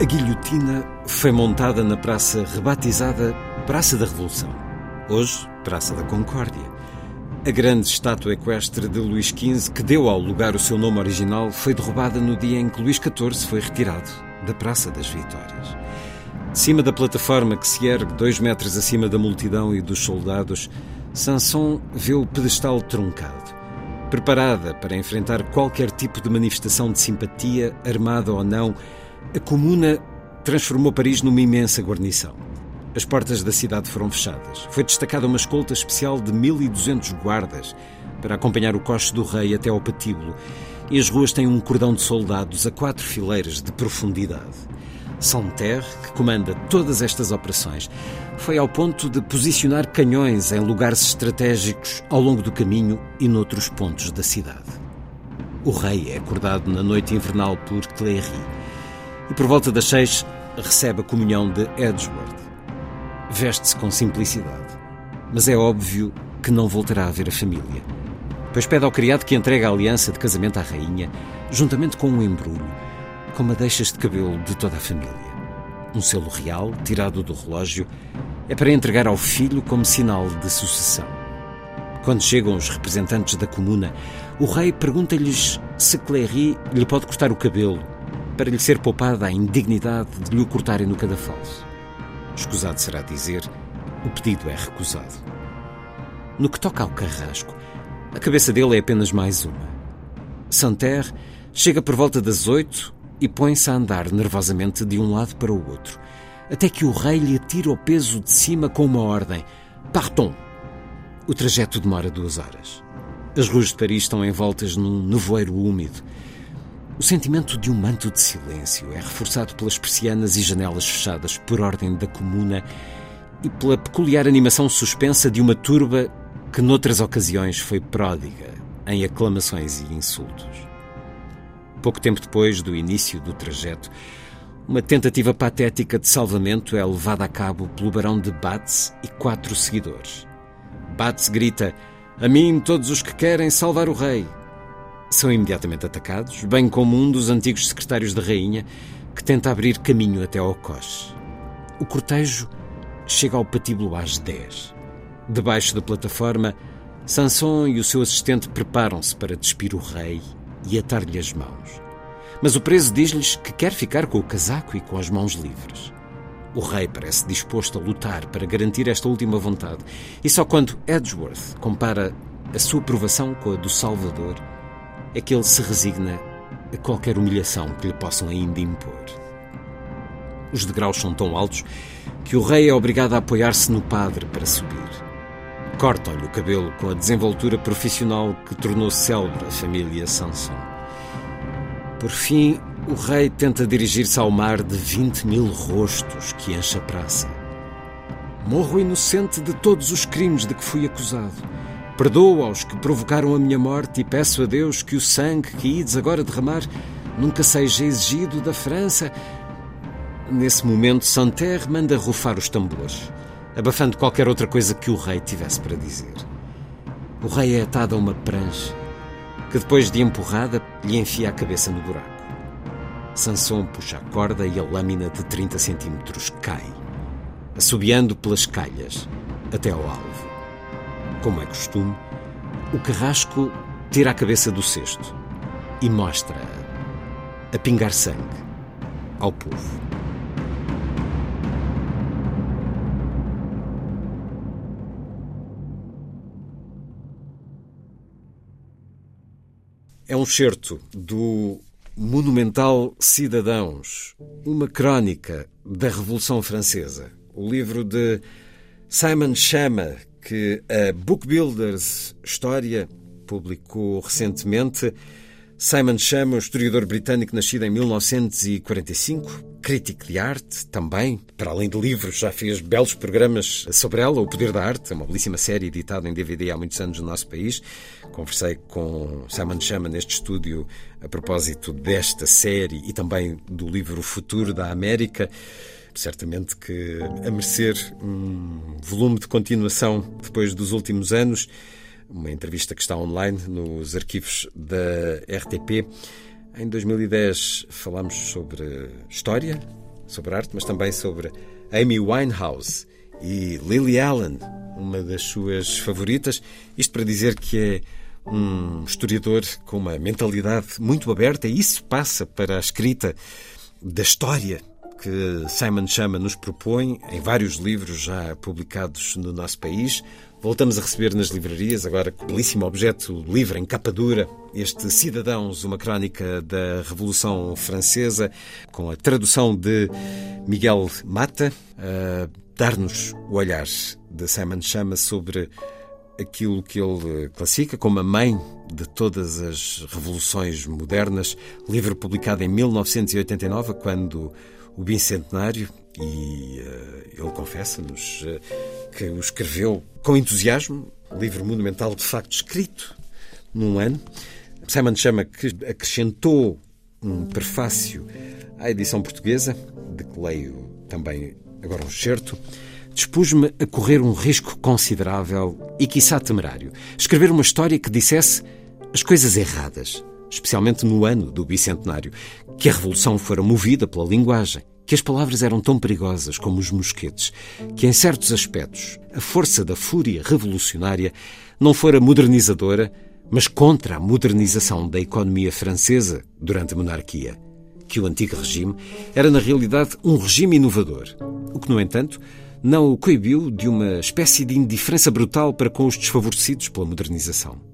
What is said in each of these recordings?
A guilhotina foi montada na praça rebatizada Praça da Revolução, hoje Praça da Concórdia. A grande estátua equestre de Luís XV, que deu ao lugar o seu nome original, foi derrubada no dia em que Luís XIV foi retirado da Praça das Vitórias. De cima da plataforma que se ergue dois metros acima da multidão e dos soldados, Sanson vê o pedestal truncado. Preparada para enfrentar qualquer tipo de manifestação de simpatia, armada ou não, a Comuna transformou Paris numa imensa guarnição. As portas da cidade foram fechadas. Foi destacada uma escolta especial de 1.200 guardas para acompanhar o coche do rei até ao patíbulo. E as ruas têm um cordão de soldados a quatro fileiras de profundidade. Santerre, que comanda todas estas operações, foi ao ponto de posicionar canhões em lugares estratégicos ao longo do caminho e noutros pontos da cidade. O rei é acordado na noite invernal por Cléry e por volta das seis recebe a comunhão de Edgeworth. Veste-se com simplicidade, mas é óbvio que não voltará a ver a família, pois pede ao criado que entregue a aliança de casamento à rainha, juntamente com um embrulho, com madeixas de cabelo de toda a família. Um selo real, tirado do relógio, é para entregar ao filho como sinal de sucessão. Quando chegam os representantes da comuna, o rei pergunta-lhes se Cléry lhe pode cortar o cabelo para lhe ser poupada a indignidade de lhe o cortarem no cadafalso. Escusado será dizer, o pedido é recusado. No que toca ao carrasco, a cabeça dele é apenas mais uma. Santerre chega por volta das oito e põe-se a andar nervosamente de um lado para o outro, até que o rei lhe tira o peso de cima com uma ordem: Parton! O trajeto demora duas horas. As ruas de Paris estão envoltas num nevoeiro úmido o sentimento de um manto de silêncio é reforçado pelas persianas e janelas fechadas por ordem da comuna e pela peculiar animação suspensa de uma turba que noutras ocasiões foi pródiga em aclamações e insultos. Pouco tempo depois do início do trajeto, uma tentativa patética de salvamento é levada a cabo pelo barão de Batz e quatro seguidores. Batz grita: A mim, todos os que querem salvar o rei são imediatamente atacados, bem como um dos antigos secretários da rainha, que tenta abrir caminho até ao coche. O cortejo chega ao patíbulo às 10. Debaixo da plataforma, Sanson e o seu assistente preparam-se para despir o rei e atar-lhe as mãos. Mas o preso diz-lhes que quer ficar com o casaco e com as mãos livres. O rei parece disposto a lutar para garantir esta última vontade, e só quando Edgeworth compara a sua provação com a do Salvador é que ele se resigna a qualquer humilhação que lhe possam ainda impor. Os degraus são tão altos que o rei é obrigado a apoiar-se no padre para subir. Corta-lhe o cabelo com a desenvoltura profissional que tornou célebre a família Sanson. Por fim, o rei tenta dirigir-se ao mar de 20 mil rostos que enche a praça. Morro inocente de todos os crimes de que fui acusado Perdoo aos que provocaram a minha morte e peço a Deus que o sangue que ides agora derramar nunca seja exigido da França. Nesse momento, Santerre manda rufar os tambores, abafando qualquer outra coisa que o rei tivesse para dizer. O rei é atado a uma prancha, que depois de empurrada lhe enfia a cabeça no buraco. Sanson puxa a corda e a lâmina de 30 centímetros cai, assobiando pelas calhas até ao alvo. Como é costume, o carrasco tira a cabeça do cesto e mostra-a a pingar sangue ao povo. É um certo do Monumental Cidadãos, uma crónica da Revolução Francesa. O livro de Simon Chama, que a Book Builders História publicou recentemente. Simon Chama, um historiador britânico nascido em 1945, crítico de arte também, para além de livros, já fez belos programas sobre ela, O Poder da Arte, uma belíssima série editada em DVD há muitos anos no nosso país. Conversei com Simon Chama neste estúdio a propósito desta série e também do livro O Futuro da América. Certamente que a merecer um volume de continuação depois dos últimos anos, uma entrevista que está online nos arquivos da RTP. Em 2010 falámos sobre história, sobre arte, mas também sobre Amy Winehouse e Lily Allen, uma das suas favoritas. Isto para dizer que é um historiador com uma mentalidade muito aberta e isso passa para a escrita da história que Simon Chama nos propõe em vários livros já publicados no nosso país. Voltamos a receber nas livrarias, agora belíssimo objeto livre em capa dura, este Cidadãos, uma crónica da Revolução Francesa, com a tradução de Miguel Mata, a dar-nos o olhar de Simon Chama sobre aquilo que ele classifica como a mãe de todas as revoluções modernas, livro publicado em 1989, quando o bicentenário e uh, ele confessa-nos uh, que o escreveu com entusiasmo, livro monumental de facto escrito num ano. Simon chama que acrescentou um prefácio à edição portuguesa, de que leio também agora um certo. Dispus-me a correr um risco considerável e, quiçá, temerário. Escrever uma história que dissesse as coisas erradas, especialmente no ano do bicentenário, que a revolução fora movida pela linguagem, que as palavras eram tão perigosas como os mosquetes, que em certos aspectos a força da fúria revolucionária não fora modernizadora, mas contra a modernização da economia francesa durante a monarquia, que o antigo regime era na realidade um regime inovador, o que, no entanto, não o coibiu de uma espécie de indiferença brutal para com os desfavorecidos pela modernização.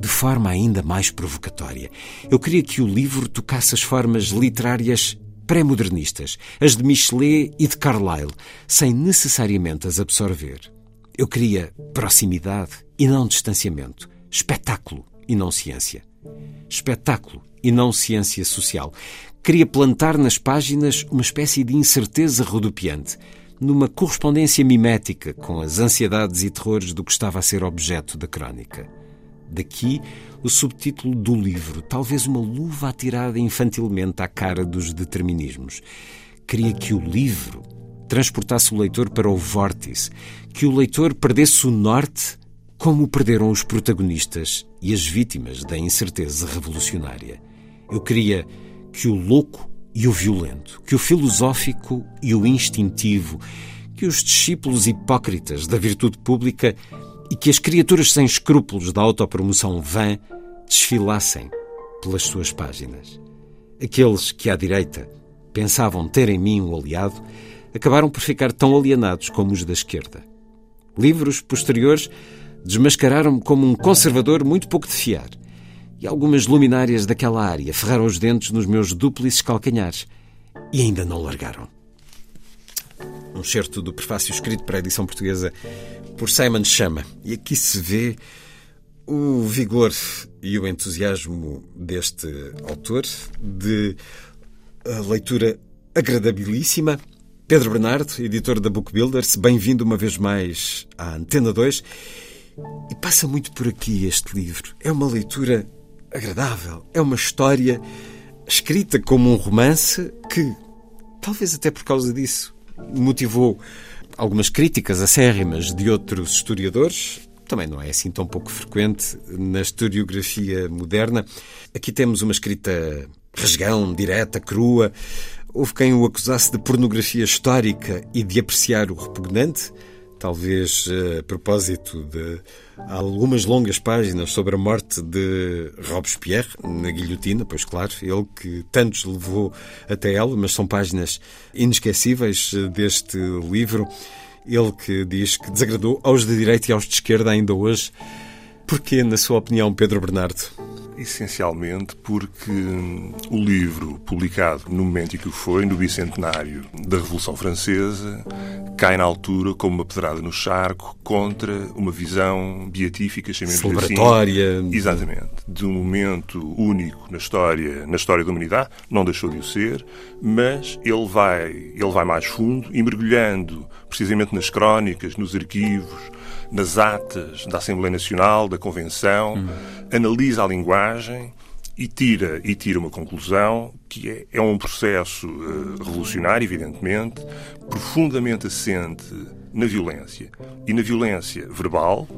De forma ainda mais provocatória, eu queria que o livro tocasse as formas literárias pré-modernistas, as de Michelet e de Carlyle, sem necessariamente as absorver. Eu queria proximidade e não distanciamento, espetáculo e não ciência. Espetáculo e não ciência social. Queria plantar nas páginas uma espécie de incerteza rodopiante, numa correspondência mimética com as ansiedades e terrores do que estava a ser objeto da crónica. Daqui o subtítulo do livro, talvez uma luva atirada infantilmente à cara dos determinismos. Queria que o livro transportasse o leitor para o vórtice, que o leitor perdesse o norte como perderam os protagonistas e as vítimas da incerteza revolucionária. Eu queria que o louco e o violento, que o filosófico e o instintivo, que os discípulos hipócritas da virtude pública e que as criaturas sem escrúpulos da autopromoção vã desfilassem pelas suas páginas. Aqueles que à direita pensavam ter em mim um aliado acabaram por ficar tão alienados como os da esquerda. Livros posteriores desmascararam-me como um conservador muito pouco de fiar, e algumas luminárias daquela área ferraram os dentes nos meus dúplices calcanhares e ainda não largaram. Um certo do prefácio escrito para a edição portuguesa por Simon Chama. E aqui se vê o vigor e o entusiasmo deste autor, de leitura agradabilíssima. Pedro Bernardo, editor da Book Builders, bem-vindo uma vez mais à Antena 2. E passa muito por aqui este livro. É uma leitura agradável, é uma história escrita como um romance que, talvez até por causa disso, motivou algumas críticas acérrimas de outros historiadores. Também não é assim tão pouco frequente na historiografia moderna. Aqui temos uma escrita rasgão, direta, crua. Houve quem o acusasse de pornografia histórica e de apreciar o repugnante talvez eh, a propósito de algumas longas páginas sobre a morte de Robespierre na guilhotina, pois claro, ele que tantos levou até ela, mas são páginas inesquecíveis eh, deste livro. Ele que diz que desagradou aos de direita e aos de esquerda ainda hoje. Porquê, na sua opinião, Pedro Bernardo, Essencialmente porque o livro, publicado no momento em que foi, no bicentenário da Revolução Francesa, cai na altura como uma pedrada no charco contra uma visão beatífica, chamemos assim. Celebratória. Assim. Exatamente. De um momento único na história, na história da humanidade, não deixou de o ser, mas ele vai, ele vai mais fundo e mergulhando precisamente nas crónicas, nos arquivos, nas atas da Assembleia Nacional, da Convenção, uhum. analisa a linguagem e tira, e tira uma conclusão que é, é um processo uh, revolucionário, evidentemente, profundamente assente na violência. E na violência verbal,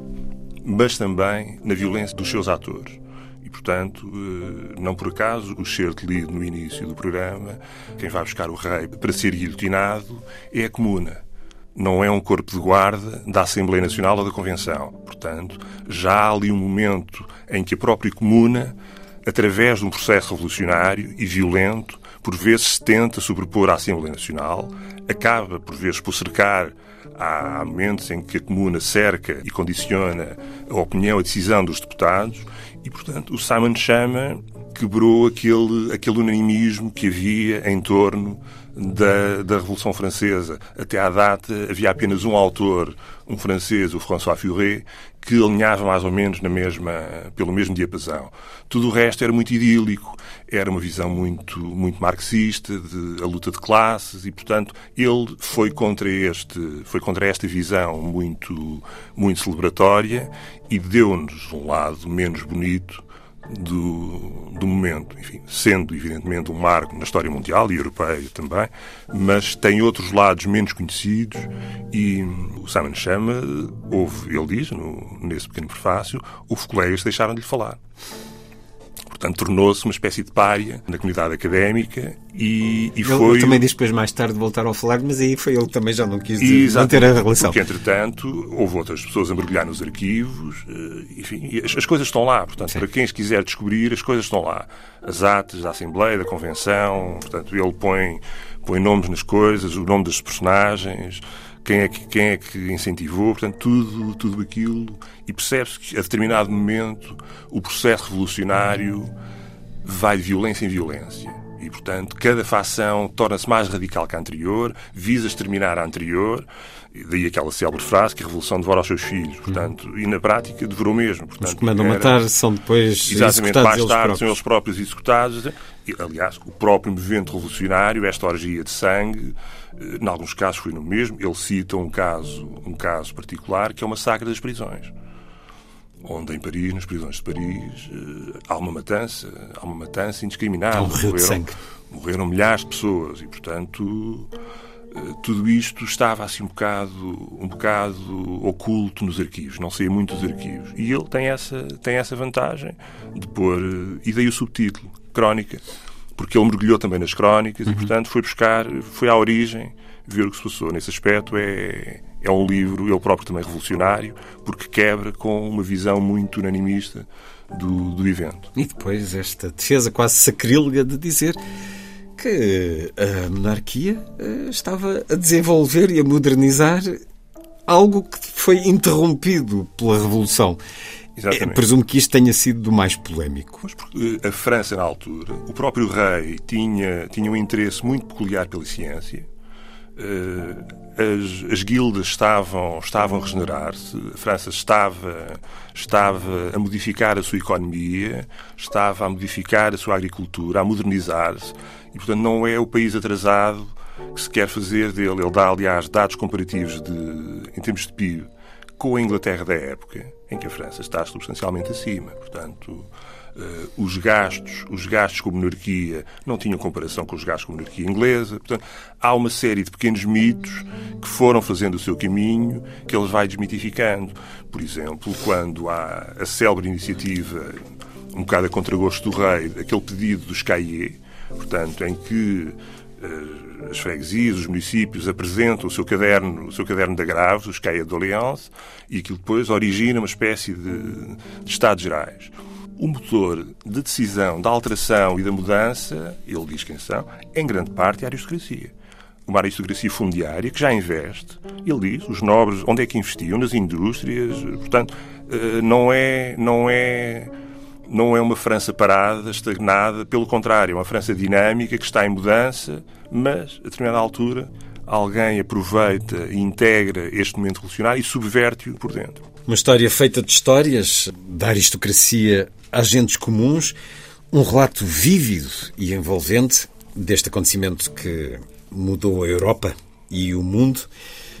mas também na violência dos seus atores. E, portanto, uh, não por acaso, o certo lido no início do programa, quem vai buscar o rei para ser guilhotinado é a comuna não é um corpo de guarda da Assembleia Nacional ou da Convenção. Portanto, já há ali um momento em que a própria Comuna, através de um processo revolucionário e violento, por vezes tenta sobrepor à Assembleia Nacional, acaba por vezes por cercar há momentos em que a Comuna cerca e condiciona a opinião, a decisão dos deputados, e, portanto, o Simon Chama quebrou aquele, aquele unanimismo que havia em torno da, da Revolução Francesa. Até à data havia apenas um autor, um francês, o François Furet, que alinhava mais ou menos na mesma, pelo mesmo diapasão. Tudo o resto era muito idílico, era uma visão muito, muito marxista, de a luta de classes, e, portanto, ele foi contra, este, foi contra esta visão muito, muito celebratória e deu-nos um lado menos bonito do, do momento, enfim, sendo evidentemente um marco na história mundial e europeia também, mas tem outros lados menos conhecidos e o Simon chama, houve, ele diz, no, nesse pequeno prefácio, houve colegas que deixaram de lhe falar. Portanto, tornou-se uma espécie de pária na comunidade académica e, e ele, foi... Também diz depois mais tarde voltar a falar, mas aí foi ele que também já não quis manter a relação. Porque, entretanto, houve outras pessoas a mergulhar nos arquivos, eh, enfim, as, as coisas estão lá. Portanto, Sim. para quem as quiser descobrir, as coisas estão lá. As atas da Assembleia, da Convenção, portanto, ele põe, põe nomes nas coisas, o nome das personagens quem é que, quem é que incentivou, portanto, tudo, tudo aquilo. E percebe-se que, a determinado momento, o processo revolucionário vai de violência em violência. E, portanto, cada facção torna-se mais radical que a anterior, visa exterminar a anterior, e daí aquela célebre frase que a revolução devora os seus filhos. Portanto, e na prática devorou mesmo. Portanto, Os que mandam era, matar são depois Exatamente, mais tarde são eles próprios executados. E, aliás, o próprio movimento revolucionário, esta orgia de sangue, em alguns casos foi no mesmo. Ele cita um caso, um caso particular que é o massacre das prisões onde em Paris, nas prisões de Paris, eh, há uma matança, há uma matança indiscriminada. Um morreram, morreram milhares de pessoas e, portanto, eh, tudo isto estava assim um bocado, um bocado oculto nos arquivos, não saía muito dos arquivos. E ele tem essa, tem essa vantagem de pôr, e daí o subtítulo, Crónica, porque ele mergulhou também nas crónicas uhum. e, portanto, foi buscar, foi à origem ver o que se passou. Nesse aspecto é, é um livro, ele próprio também revolucionário, porque quebra com uma visão muito unanimista do, do evento. E depois esta defesa quase sacrílega de dizer que a monarquia eh, estava a desenvolver e a modernizar algo que foi interrompido pela Revolução. Exatamente. Presumo que isto tenha sido do mais polémico. Mas porque a França, na altura, o próprio rei tinha, tinha um interesse muito peculiar pela ciência. Eh, as, as guildas estavam, estavam a regenerar-se, a França estava, estava a modificar a sua economia, estava a modificar a sua agricultura, a modernizar-se, e portanto não é o país atrasado que se quer fazer dele. Ele dá, aliás, dados comparativos de, em termos de PIB com a Inglaterra da época, em que a França está substancialmente acima. Portanto, uh, os gastos, os gastos com a monarquia não tinham comparação com os gastos com a monarquia inglesa. Portanto, há uma série de pequenos mitos que foram fazendo o seu caminho, que ele vai desmitificando. Por exemplo, quando há a célebre iniciativa, um bocado a contragosto do rei, aquele pedido dos Cahiers, portanto, em que uh, as freguesias, os municípios apresentam o seu caderno, o seu caderno de agravos, os caia de Oleance, e aquilo depois origina uma espécie de, de Estados Gerais. O motor de decisão da alteração e da mudança, ele diz quem são, em grande parte é a aristocracia. Uma aristocracia fundiária que já investe, ele diz, os nobres, onde é que investiam? Nas indústrias, portanto, eh, não é, não é não é uma França parada, estagnada, pelo contrário, é uma França dinâmica que está em mudança, mas a determinada altura alguém aproveita e integra este momento revolucionário e subverte-o por dentro. Uma história feita de histórias, da aristocracia a agentes comuns, um relato vívido e envolvente deste acontecimento que mudou a Europa e o mundo.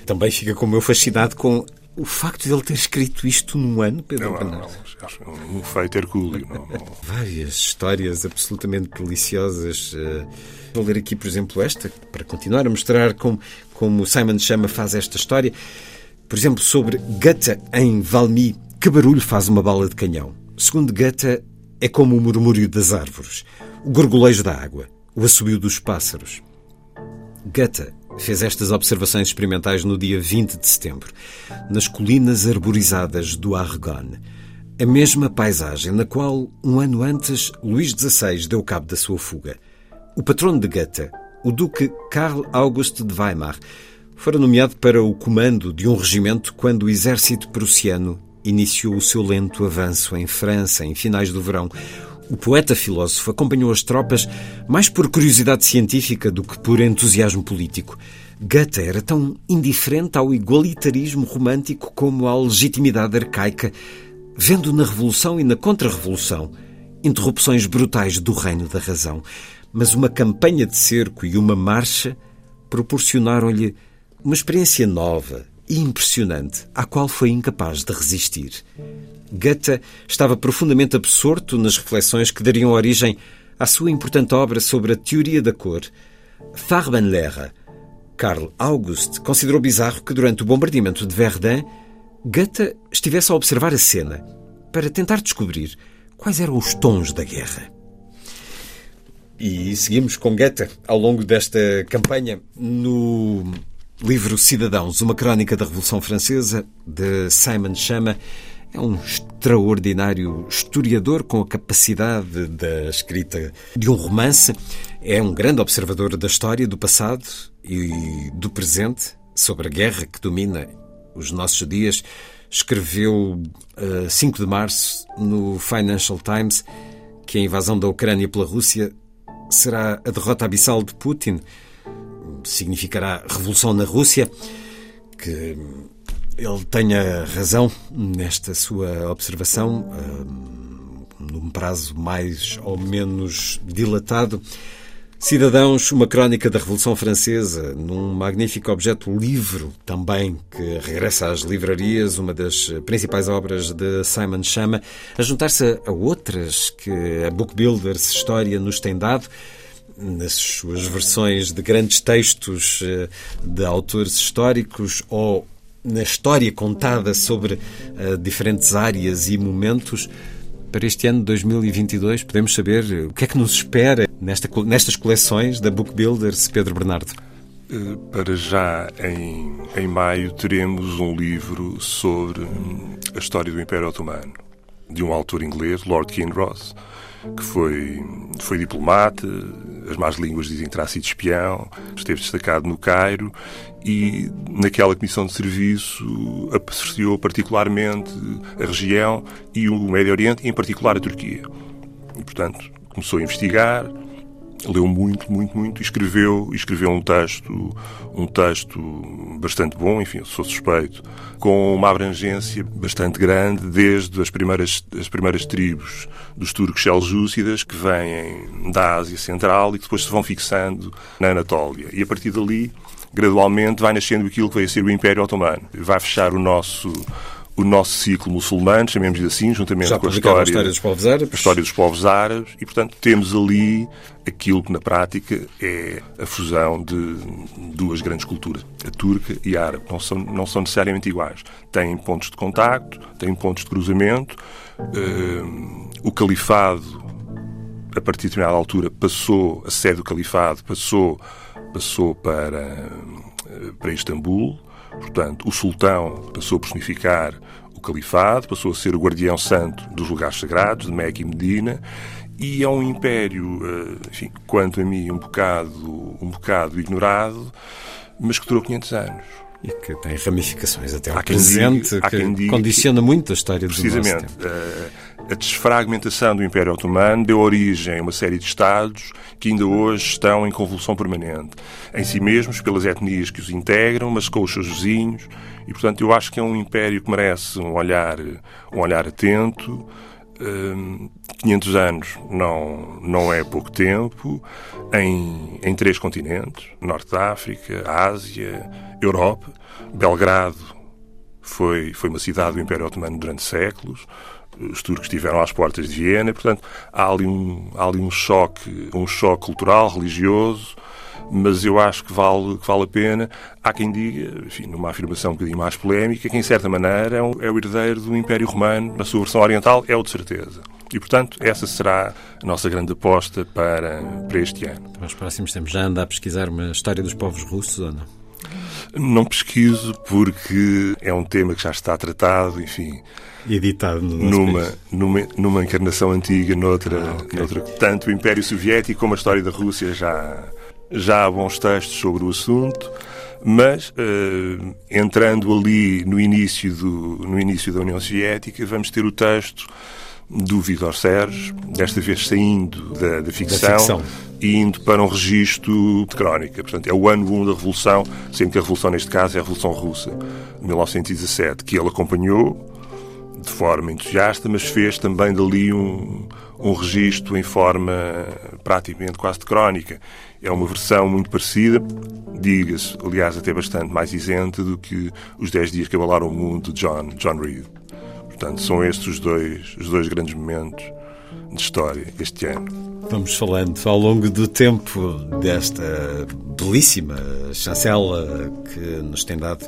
Também fica como eu fascinado com o facto de ele ter escrito isto num ano, Pedro não, Bernardo. Não, acho um feito hercúleo. Não, não. Várias histórias absolutamente deliciosas. Eh, vou ler aqui, por exemplo, esta, para continuar a mostrar como, como Simon Chama faz esta história. Por exemplo, sobre Goethe em Valmy. Que barulho faz uma bala de canhão? Segundo Goethe, é como o murmúrio das árvores, o gorgolejo da água, o assobio dos pássaros. Goethe fez estas observações experimentais no dia 20 de setembro, nas colinas arborizadas do Argonne. A mesma paisagem na qual, um ano antes, Luís XVI deu cabo da sua fuga. O patrono de Goethe, o duque Karl August de Weimar, fora nomeado para o comando de um regimento quando o exército prussiano iniciou o seu lento avanço em França em finais do verão. O poeta-filósofo acompanhou as tropas mais por curiosidade científica do que por entusiasmo político. Goethe era tão indiferente ao igualitarismo romântico como à legitimidade arcaica, vendo na Revolução e na Contra-Revolução interrupções brutais do reino da razão. Mas uma campanha de cerco e uma marcha proporcionaram-lhe uma experiência nova e impressionante, à qual foi incapaz de resistir. Goethe estava profundamente absorto nas reflexões que dariam origem à sua importante obra sobre a teoria da cor, Farbenlehre. Karl August considerou bizarro que, durante o bombardeamento de Verdun, Goethe estivesse a observar a cena para tentar descobrir quais eram os tons da guerra. E seguimos com Goethe ao longo desta campanha no livro Cidadãos, uma crónica da Revolução Francesa, de Simon Chama. É um extraordinário historiador com a capacidade da escrita de um romance. É um grande observador da história, do passado e do presente, sobre a guerra que domina os nossos dias. Escreveu uh, 5 de março no Financial Times que a invasão da Ucrânia pela Rússia será a derrota abissal de Putin. Significará revolução na Rússia. Que ele tenha razão nesta sua observação, hum, num prazo mais ou menos dilatado. Cidadãos, uma crónica da Revolução Francesa, num magnífico objeto livro também, que regressa às livrarias, uma das principais obras de Simon Chama, a juntar-se a outras que a Book Builders História nos tem dado, nas suas versões de grandes textos eh, de autores históricos ou na história contada sobre uh, diferentes áreas e momentos. Para este ano de 2022, podemos saber o que é que nos espera nesta, nestas coleções da Book Builders, Pedro Bernardo? Eh, para já, em, em maio, teremos um livro sobre hum, a história do Império Otomano, de um autor inglês, Lord Kinross, que foi, foi diplomata, as más línguas dizem que terá sido espião, esteve destacado no Cairo e naquela comissão de serviço apreciou particularmente a região e o Médio Oriente, em particular a Turquia. E, portanto, começou a investigar, leu muito, muito, muito e escreveu, escreveu um texto, um texto bastante bom, enfim, sou suspeito, com uma abrangência bastante grande, desde as primeiras, as primeiras tribos dos turcos seljúcidas que vêm da Ásia Central e que depois se vão fixando na Anatólia. E a partir dali, gradualmente, vai nascendo aquilo que vai ser o Império Otomano. Vai fechar o nosso o nosso ciclo muçulmano, chamemos-lhe assim, juntamente Já com a história, a história dos povos árabes. A história dos povos árabes, e portanto temos ali aquilo que na prática é a fusão de duas grandes culturas, a turca e a árabe. Não são, não são necessariamente iguais. Têm pontos de contacto, têm pontos de cruzamento. Uh, o califado, a partir de determinada altura, passou, a sede do califado passou, passou para, para Istambul Portanto, o sultão passou a personificar o califado, passou a ser o guardião santo dos lugares sagrados, de Meca e Medina, e é um império, eh, enfim, quanto a mim, um bocado, um bocado ignorado, mas que durou 500 anos. E que tem ramificações até ao presente, diga, que condiciona muito a história do Precisamente. A, a desfragmentação do Império Otomano deu origem a uma série de Estados que ainda hoje estão em convulsão permanente. Em si mesmos, pelas etnias que os integram, mas com os seus vizinhos. E, portanto, eu acho que é um império que merece um olhar, um olhar atento. 500 anos não, não é pouco tempo, em, em três continentes, Norte da África, Ásia, Europa. Belgrado foi, foi uma cidade do Império Otomano durante séculos, os turcos estiveram às portas de Viena, portanto há ali um, há ali um choque, um choque cultural, religioso, mas eu acho que vale, que vale a pena. Há quem diga, enfim, numa afirmação um bocadinho mais polémica, que em certa maneira é, um, é o herdeiro do Império Romano, na sua versão oriental, é o de certeza. E, portanto, essa será a nossa grande aposta para, para este ano. Para os próximos tempos, já anda a pesquisar uma história dos povos russos ou não? Não pesquiso porque é um tema que já está tratado, enfim. Editado numa, numa, numa encarnação antiga, noutra, ah, okay. noutra. Tanto o Império Soviético como a história da Rússia já, já há bons textos sobre o assunto, mas uh, entrando ali no início, do, no início da União Soviética, vamos ter o texto do Vitor Serres, desta vez saindo da, da, ficção, da, ficção, e indo para um registro de crónica. Portanto, é o ano 1 da Revolução, sendo que a Revolução, neste caso, é a Revolução Russa, de 1917, que ele acompanhou de forma entusiasta, mas fez também dali um, um registro em forma praticamente quase de crónica. É uma versão muito parecida, diga-se, aliás, até bastante mais isenta do que Os Dez Dias que Abalaram o Mundo de John, John Reed. Portanto, são estes os dois, os dois grandes momentos de história este ano. Vamos falando ao longo do tempo desta belíssima chancela que nos tem dado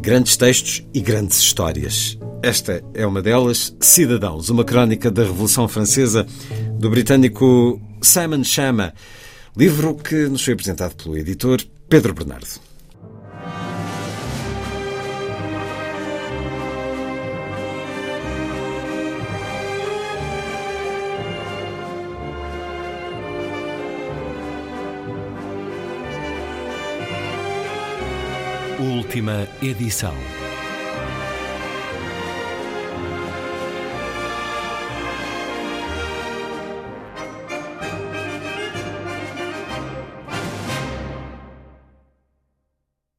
grandes textos e grandes histórias. Esta é uma delas, Cidadãos, uma crónica da Revolução Francesa do britânico Simon Chama, livro que nos foi apresentado pelo editor Pedro Bernardo. Última edição.